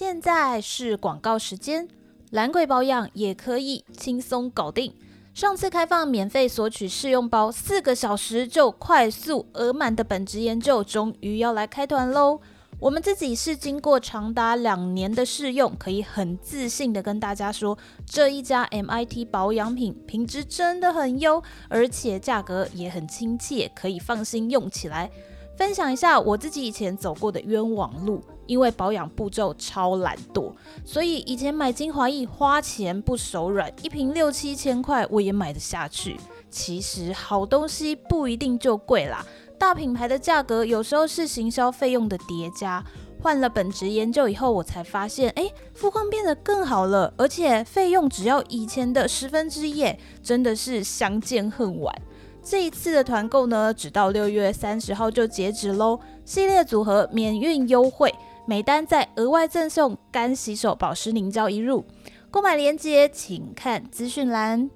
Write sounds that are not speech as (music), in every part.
现在是广告时间，懒鬼保养也可以轻松搞定。上次开放免费索取试用包，四个小时就快速额满的本职研究，终于要来开团喽！我们自己是经过长达两年的试用，可以很自信的跟大家说，这一家 MIT 保养品品质真的很优，而且价格也很亲切，可以放心用起来。分享一下我自己以前走过的冤枉路，因为保养步骤超懒惰，所以以前买精华液花钱不手软，一瓶六七千块我也买得下去。其实好东西不一定就贵啦。大品牌的价格有时候是行销费用的叠加。换了本职研究以后，我才发现，哎，肤况变得更好了，而且费用只要以前的十分之一，真的是相见恨晚。这一次的团购呢，只到六月三十号就截止喽。系列组合免运优惠，每单再额外赠送干洗手保湿凝胶一入。购买链接请看资讯栏。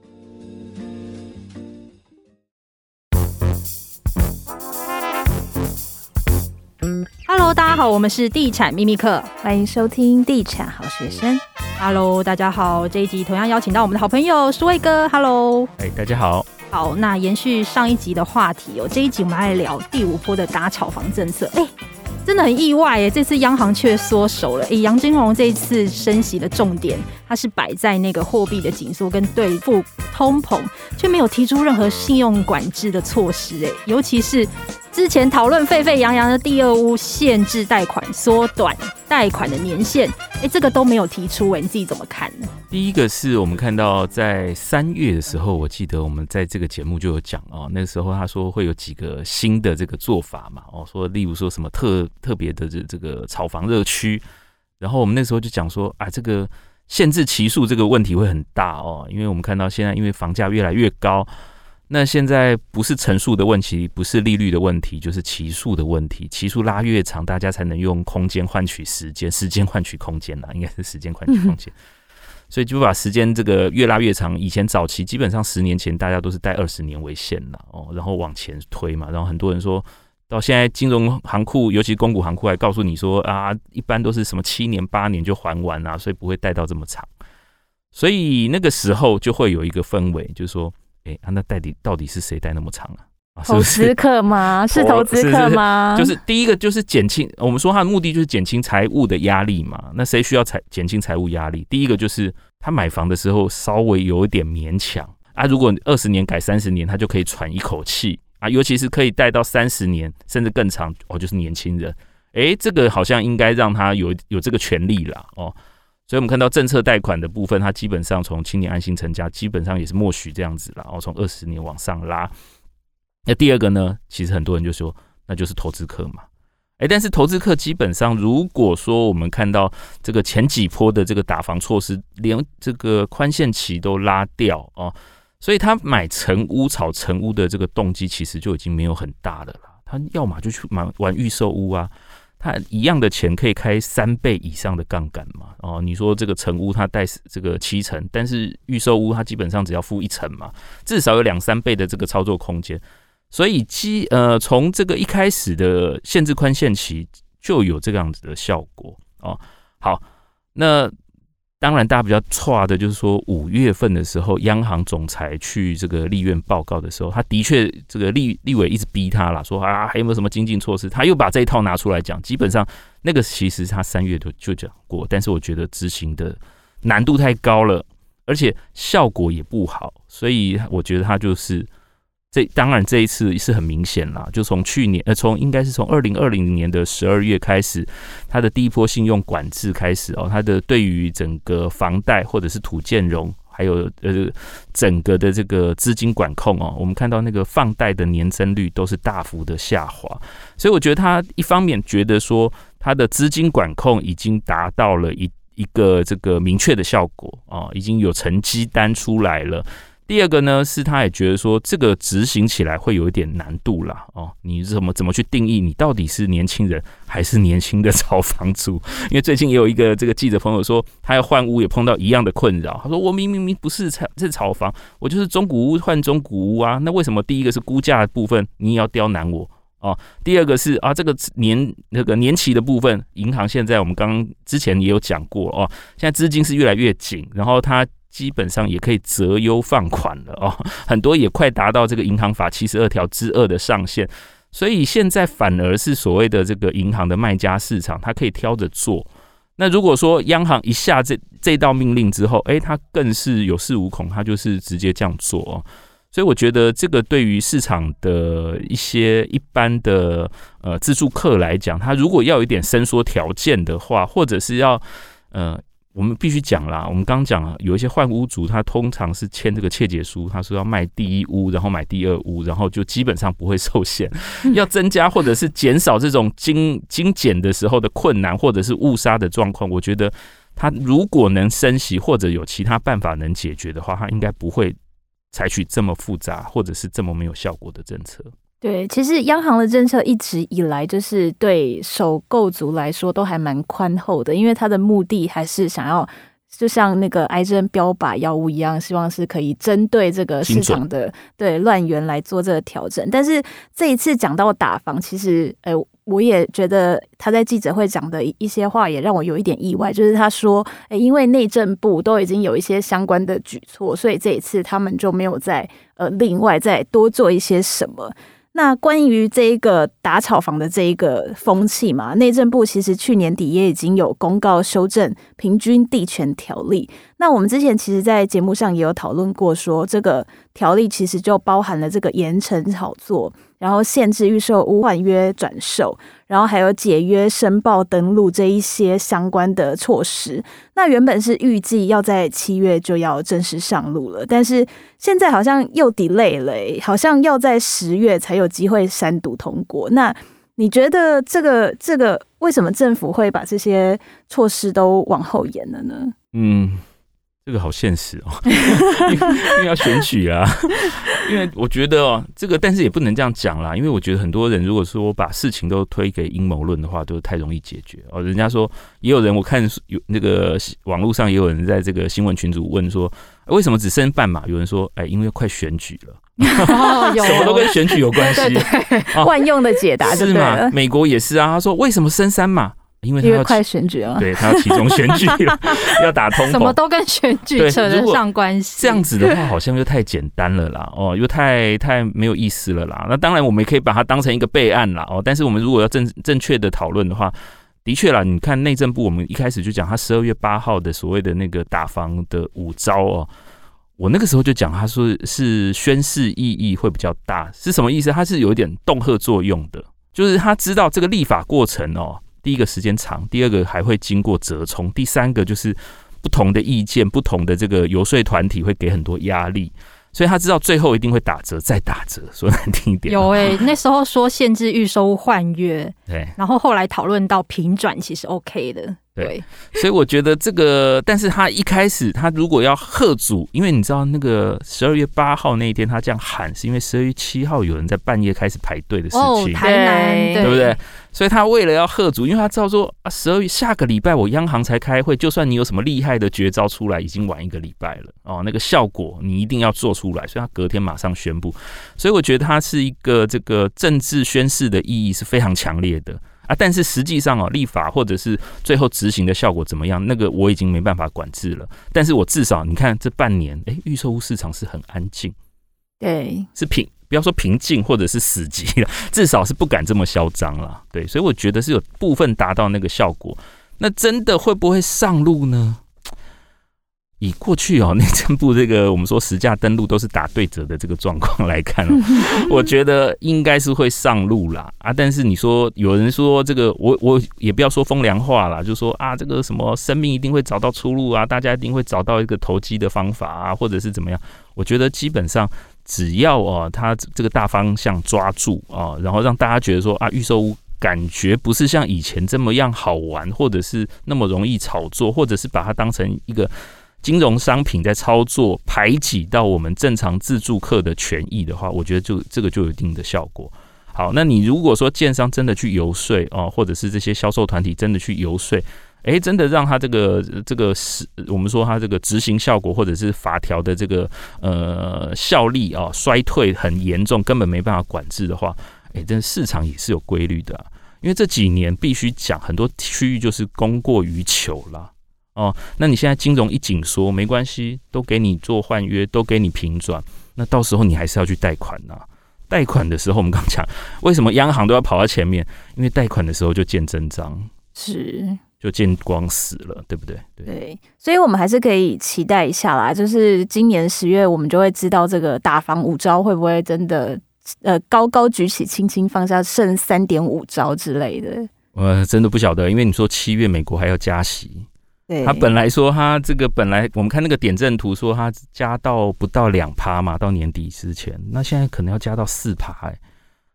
Hello，大家好，我们是地产秘密客，欢迎收听地产好学生。Hello，大家好，这一集同样邀请到我们的好朋友苏卫哥。Hello，哎，大家好。好，那延续上一集的话题哦，这一集我们来聊第五波的打炒房政策。哎，真的很意外耶，这次央行却缩手了。哎，杨金龙这一次升息的重点，它是摆在那个货币的紧缩跟对付通膨，却没有提出任何信用管制的措施。哎，尤其是。之前讨论沸沸扬扬的第二屋限制贷款、缩短贷款的年限，哎、这个都没有提出，哎，你自己怎么看呢？第一个是我们看到在三月的时候，我记得我们在这个节目就有讲哦，那时候他说会有几个新的这个做法嘛，哦，说例如说什么特特别的这这个炒房热区，然后我们那时候就讲说啊，这个限制期数这个问题会很大哦，因为我们看到现在因为房价越来越高。那现在不是成数的问题，不是利率的问题，就是期数的问题。期数拉越长，大家才能用空间换取时间，时间换取空间呐，应该是时间换取空间。(laughs) 所以就把时间这个越拉越长。以前早期基本上十年前大家都是带二十年为限了哦，然后往前推嘛。然后很多人说到现在，金融行库，尤其公股行库，还告诉你说啊，一般都是什么七年八年就还完啊，所以不会贷到这么长。所以那个时候就会有一个氛围，就是说。哎、欸，啊，那到底到底是谁贷那么长啊？投资客吗？(laughs) 是投资客吗？(laughs) 就是第一个就是减轻，我们说它的目的就是减轻财务的压力嘛。那谁需要财减轻财务压力？第一个就是他买房的时候稍微有一点勉强啊。如果二十年改三十年，他就可以喘一口气啊。尤其是可以贷到三十年甚至更长哦，就是年轻人。哎、欸，这个好像应该让他有有这个权利了哦。所以，我们看到政策贷款的部分，它基本上从青年安心成家，基本上也是默许这样子了。然后从二十年往上拉。那第二个呢，其实很多人就说，那就是投资客嘛。哎，但是投资客基本上，如果说我们看到这个前几波的这个打房措施，连这个宽限期都拉掉哦，所以他买成屋、炒成屋的这个动机，其实就已经没有很大的了。他要么就去买玩预售屋啊。他一样的钱可以开三倍以上的杠杆嘛？哦，你说这个成屋它贷这个七成，但是预售屋它基本上只要付一成嘛，至少有两三倍的这个操作空间。所以基呃从这个一开始的限制宽限期就有这样子的效果哦。好，那。当然，大家比较错的，就是说五月份的时候，央行总裁去这个立院报告的时候，他的确这个立立委一直逼他啦，说啊还有没有什么经济措施？他又把这一套拿出来讲。基本上那个其实他三月就就讲过，但是我觉得执行的难度太高了，而且效果也不好，所以我觉得他就是。这当然这一次是很明显啦，就从去年呃，从应该是从二零二零年的十二月开始，它的第一波信用管制开始哦，它的对于整个房贷或者是土建融，还有呃整个的这个资金管控哦，我们看到那个放贷的年增率都是大幅的下滑，所以我觉得他一方面觉得说他的资金管控已经达到了一一个这个明确的效果啊，已经有成绩单出来了。第二个呢，是他也觉得说这个执行起来会有一点难度啦。哦。你怎么怎么去定义你到底是年轻人还是年轻的炒房族？(laughs) 因为最近也有一个这个记者朋友说，他要换屋也碰到一样的困扰。他说我明明明不是炒是炒房，我就是中古屋换中古屋啊。那为什么第一个是估价的部分你也要刁难我哦。第二个是啊，这个年那个年期的部分，银行现在我们刚之前也有讲过哦，现在资金是越来越紧，然后它基本上也可以择优放款了哦，(laughs) 很多也快达到这个银行法七十二条之二的上限，所以现在反而是所谓的这个银行的卖家市场，它可以挑着做。那如果说央行一下这这道命令之后，诶，它更是有恃无恐，它就是直接这样做哦。所以我觉得这个对于市场的一些一般的呃自助客来讲，他如果要有一点伸缩条件的话，或者是要呃。我们必须讲啦，我们刚讲啊，有一些换屋族，他通常是签这个切结书，他说要卖第一屋，然后买第二屋，然后就基本上不会受限。(laughs) 要增加或者是减少这种精精简的时候的困难，或者是误杀的状况，我觉得他如果能升息或者有其他办法能解决的话，他应该不会采取这么复杂或者是这么没有效果的政策。对，其实央行的政策一直以来就是对首购族来说都还蛮宽厚的，因为它的目的还是想要，就像那个癌症标靶药物一样，希望是可以针对这个市场的对乱源来做这个调整。但是这一次讲到打房，其实呃，我也觉得他在记者会讲的一些话也让我有一点意外，就是他说，诶，因为内政部都已经有一些相关的举措，所以这一次他们就没有再呃另外再多做一些什么。那关于这一个打炒房的这一个风气嘛，内政部其实去年底也已经有公告修正平均地权条例。那我们之前其实，在节目上也有讨论过，说这个条例其实就包含了这个严惩炒作，然后限制预售屋换约转售，然后还有解约申报登录这一些相关的措施。那原本是预计要在七月就要正式上路了，但是现在好像又 delay 了，好像要在十月才有机会三读通过。那你觉得这个这个为什么政府会把这些措施都往后延了呢？嗯。这个好现实哦，(laughs) 因为要选举啊。因为我觉得哦，这个但是也不能这样讲啦。因为我觉得很多人如果说把事情都推给阴谋论的话，都太容易解决哦。人家说也有人，我看有那个网络上也有人在这个新闻群组问说，为什么只剩半码？有人说，哎，因为快选举了，哦、(laughs) 什么都跟选举有关系。对对，万用的解答是吗？美国也是啊。他说为什么升三码？因为他要快选举了，对他要期中选举了，(laughs) 要打通，什么都跟选举扯得上关系。这样子的话，好像又太简单了啦，哦，又太太没有意思了啦。那当然，我们也可以把它当成一个备案啦，哦。但是我们如果要正正确的讨论的话，的确啦，你看内政部，我们一开始就讲他十二月八号的所谓的那个打房的五招哦，我那个时候就讲，他说是宣示意义会比较大，是什么意思？他是有一点恫吓作用的，就是他知道这个立法过程哦。第一个时间长，第二个还会经过折冲，第三个就是不同的意见、不同的这个游说团体会给很多压力，所以他知道最后一定会打折再打折，说难听一点。有诶、欸，那时候说限制预收换约，对，然后后来讨论到平转，其实 OK 的。对，所以我觉得这个，但是他一开始他如果要吓阻，因为你知道那个十二月八号那一天他这样喊，是因为十二月七号有人在半夜开始排队的事情，哦，台南，对？不对？所以他为了要吓阻，因为他知道说啊，十二月下个礼拜我央行才开会，就算你有什么厉害的绝招出来，已经晚一个礼拜了。哦，那个效果你一定要做出来，所以他隔天马上宣布，所以我觉得他是一个这个政治宣誓的意义是非常强烈的。啊，但是实际上哦，立法或者是最后执行的效果怎么样？那个我已经没办法管制了。但是我至少你看这半年，哎，预售屋市场是很安静，对，是平，不要说平静或者是死寂了，(laughs) 至少是不敢这么嚣张了。对，所以我觉得是有部分达到那个效果。那真的会不会上路呢？以过去哦，(laughs) 内政部这个我们说实价登录都是打对折的这个状况来看哦，(laughs) 我觉得应该是会上路啦啊！但是你说有人说这个，我我也不要说风凉话啦，就说啊这个什么生命一定会找到出路啊，大家一定会找到一个投机的方法啊，或者是怎么样？我觉得基本上只要哦，他这个大方向抓住啊，然后让大家觉得说啊，预售屋感觉不是像以前这么样好玩，或者是那么容易炒作，或者是把它当成一个。金融商品在操作排挤到我们正常自助客的权益的话，我觉得就这个就有一定的效果。好，那你如果说建商真的去游说哦，或者是这些销售团体真的去游说，诶，真的让他这个这个是我们说他这个执行效果或者是法条的这个呃效力啊衰退很严重，根本没办法管制的话，哎，这市场也是有规律的。因为这几年必须讲很多区域就是供过于求了哦。那你现在金融一紧缩，没关系，都给你做换约，都给你平转。那到时候你还是要去贷款呐、啊。贷款的时候，我们刚讲为什么央行都要跑到前面？因为贷款的时候就见真章，是就见光死了，对不对？对，对，所以我们还是可以期待一下啦。就是今年十月，我们就会知道这个打房五招会不会真的。呃，高高举起，轻轻放下，剩三点五招之类的。呃真的不晓得，因为你说七月美国还要加息，对，他本来说他这个本来我们看那个点阵图说他加到不到两趴嘛，到年底之前，那现在可能要加到四趴哎。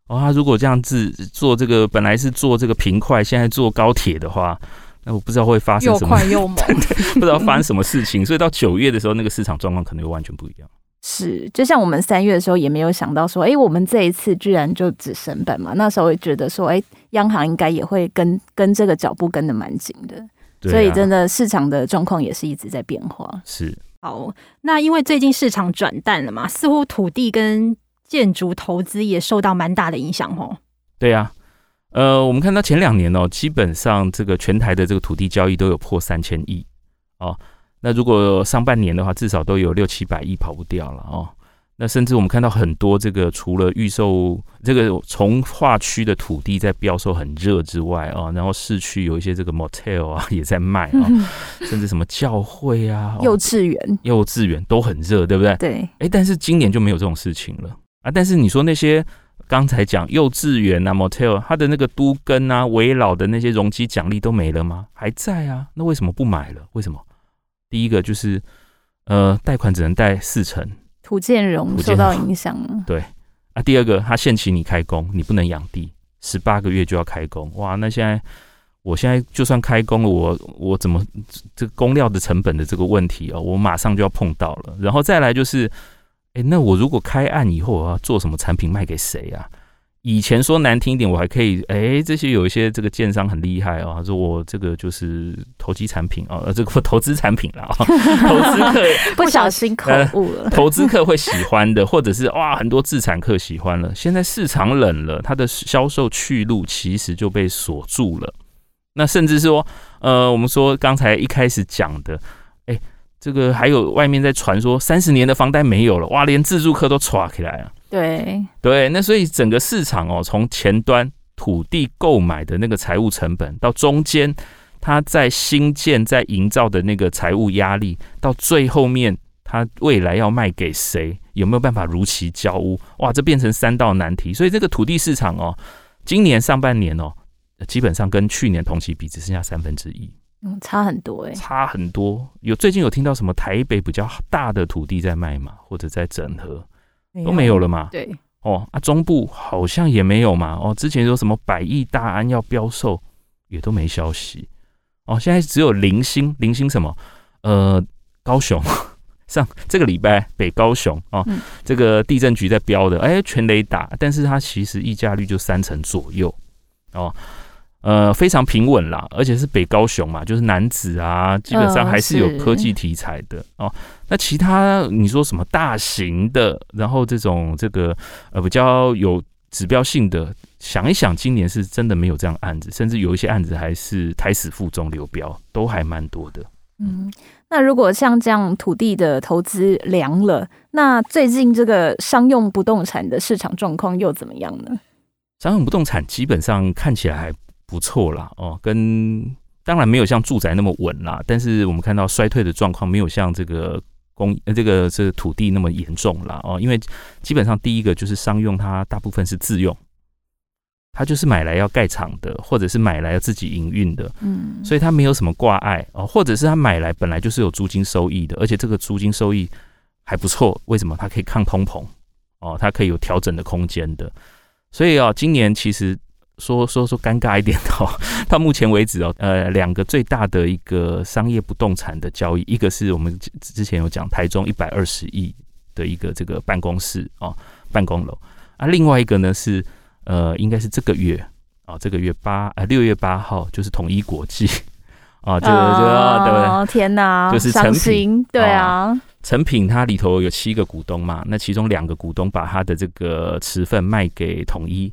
哦，他如果这样子做这个，本来是做这个平快，现在做高铁的话，那我不知道会发生什么，又快又猛，(laughs) 不知道发生什么事情。所以到九月的时候，那个市场状况可能又完全不一样。是，就像我们三月的时候也没有想到说，哎、欸，我们这一次居然就只升本嘛。那时候也觉得说，哎、欸，央行应该也会跟跟这个脚步跟得蛮紧的。所以真的市场的状况也是一直在变化。是。好，那因为最近市场转淡了嘛，似乎土地跟建筑投资也受到蛮大的影响哦。对呀、啊，呃，我们看到前两年哦，基本上这个全台的这个土地交易都有破三千亿哦。那如果上半年的话，至少都有六七百亿跑不掉了哦。那甚至我们看到很多这个除了预售这个从化区的土地在标售很热之外啊，然后市区有一些这个 motel 啊也在卖啊，(laughs) 甚至什么教会啊、幼稚园、幼稚园都很热，对不对？对。哎，但是今年就没有这种事情了啊。但是你说那些刚才讲幼稚园啊、motel，它的那个都跟啊、围老的那些容积奖励都没了吗？还在啊。那为什么不买了？为什么？第一个就是，呃，贷款只能贷四成，土建融受到影响。对啊，第二个，他限期你开工，你不能养地，十八个月就要开工。哇，那现在，我现在就算开工了，我我怎么这个工料的成本的这个问题哦，我马上就要碰到了。然后再来就是，哎，那我如果开案以后，我要做什么产品卖给谁啊？以前说难听一点，我还可以哎，这些有一些这个建商很厉害啊，说我这个就是投机产品哦，这个投资产品了啊，(laughs) 投资客 (laughs) 不小心口误了，投资客会喜欢的，或者是哇很多自产客喜欢了。现在市场冷了，它的销售去路其实就被锁住了。那甚至说，呃，我们说刚才一开始讲的，哎，这个还有外面在传说三十年的房贷没有了，哇，连自住客都唰起来了。对对，那所以整个市场哦，从前端土地购买的那个财务成本，到中间它在新建、在营造的那个财务压力，到最后面它未来要卖给谁，有没有办法如期交屋？哇，这变成三道难题。所以这个土地市场哦，今年上半年哦，基本上跟去年同期比只剩下三分之一，嗯，差很多哎，差很多。有最近有听到什么台北比较大的土地在卖嘛？或者在整合？都没有了嘛？对哦啊，中部好像也没有嘛。哦，之前说什么百亿大安要标售，也都没消息。哦，现在只有零星，零星什么？呃，高雄 (laughs) 上这个礼拜北高雄哦，嗯、这个地震局在标的，哎，全雷打，但是它其实溢价率就三成左右哦。呃，非常平稳啦，而且是北高雄嘛，就是男子啊，基本上还是有科技题材的、呃、哦。那其他你说什么大型的，然后这种这个呃比较有指标性的，想一想，今年是真的没有这样案子，甚至有一些案子还是胎死腹中流标，都还蛮多的。嗯，那如果像这样土地的投资凉了，那最近这个商用不动产的市场状况又怎么样呢？商用不动产基本上看起来还。不错啦，哦，跟当然没有像住宅那么稳啦，但是我们看到衰退的状况没有像这个工呃这个这个土地那么严重啦。哦，因为基本上第一个就是商用，它大部分是自用，它就是买来要盖厂的，或者是买来要自己营运的，嗯，所以它没有什么挂碍哦，或者是它买来本来就是有租金收益的，而且这个租金收益还不错，为什么？它可以抗通膨哦，它可以有调整的空间的，所以啊，今年其实。说说说尴尬一点哦，到目前为止哦，呃，两个最大的一个商业不动产的交易，一个是我们之前有讲台中一百二十亿的一个这个办公室哦，办公楼啊，另外一个呢是呃，应该是这个月啊、哦，这个月八呃六月八号就是统一国际啊，这个这个对不对？天哪，就是成品对啊，成品它里头有七个股东嘛，那其中两个股东把他的这个持份卖给统一。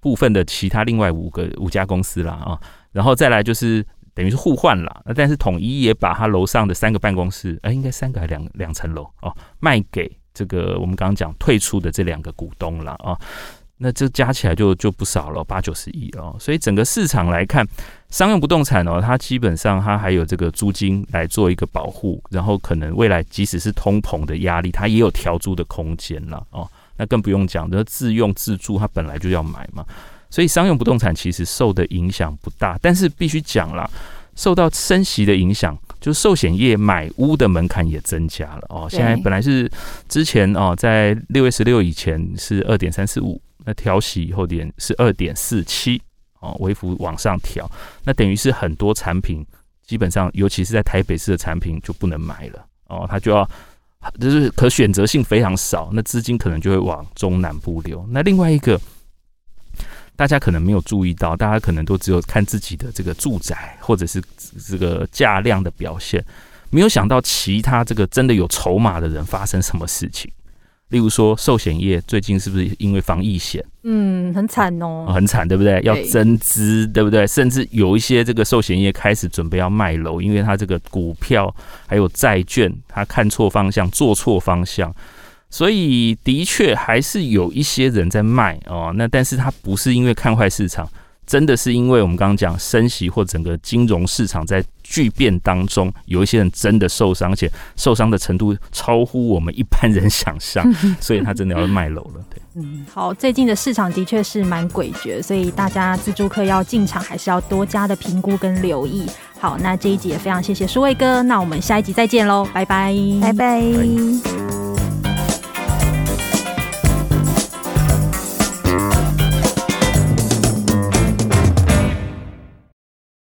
部分的其他另外五个五家公司啦啊，然后再来就是等于是互换了，那但是统一也把他楼上的三个办公室，哎，应该三个还两两层楼哦，卖给这个我们刚刚讲退出的这两个股东了啊。那这加起来就就不少了，八九十亿哦。所以整个市场来看，商用不动产哦，它基本上它还有这个租金来做一个保护，然后可能未来即使是通膨的压力，它也有调租的空间了哦。那更不用讲，这自用自住它本来就要买嘛，所以商用不动产其实受的影响不大。但是必须讲了，受到升息的影响，就是寿险业买屋的门槛也增加了哦。现在本来是之前哦，在六月十六以前是二点三四五。那调息以后点是二点四七哦，微幅往上调，那等于是很多产品基本上，尤其是在台北市的产品就不能买了哦，它就要就是可选择性非常少，那资金可能就会往中南部流。那另外一个大家可能没有注意到，大家可能都只有看自己的这个住宅或者是这个价量的表现，没有想到其他这个真的有筹码的人发生什么事情。例如说，寿险业最近是不是因为防疫险？嗯，很惨哦，很惨，对不对？要增资，对不对？甚至有一些这个寿险业开始准备要卖楼，因为它这个股票还有债券，它看错方向，做错方向，所以的确还是有一些人在卖哦。那但是他不是因为看坏市场。真的是因为我们刚刚讲升息或整个金融市场在巨变当中，有一些人真的受伤，而且受伤的程度超乎我们一般人想象，(laughs) 所以他真的要卖楼了。对，嗯，好，最近的市场的确是蛮诡谲，所以大家自住客要进场还是要多加的评估跟留意。好，那这一集也非常谢谢舒卫哥，那我们下一集再见喽，拜拜，拜拜。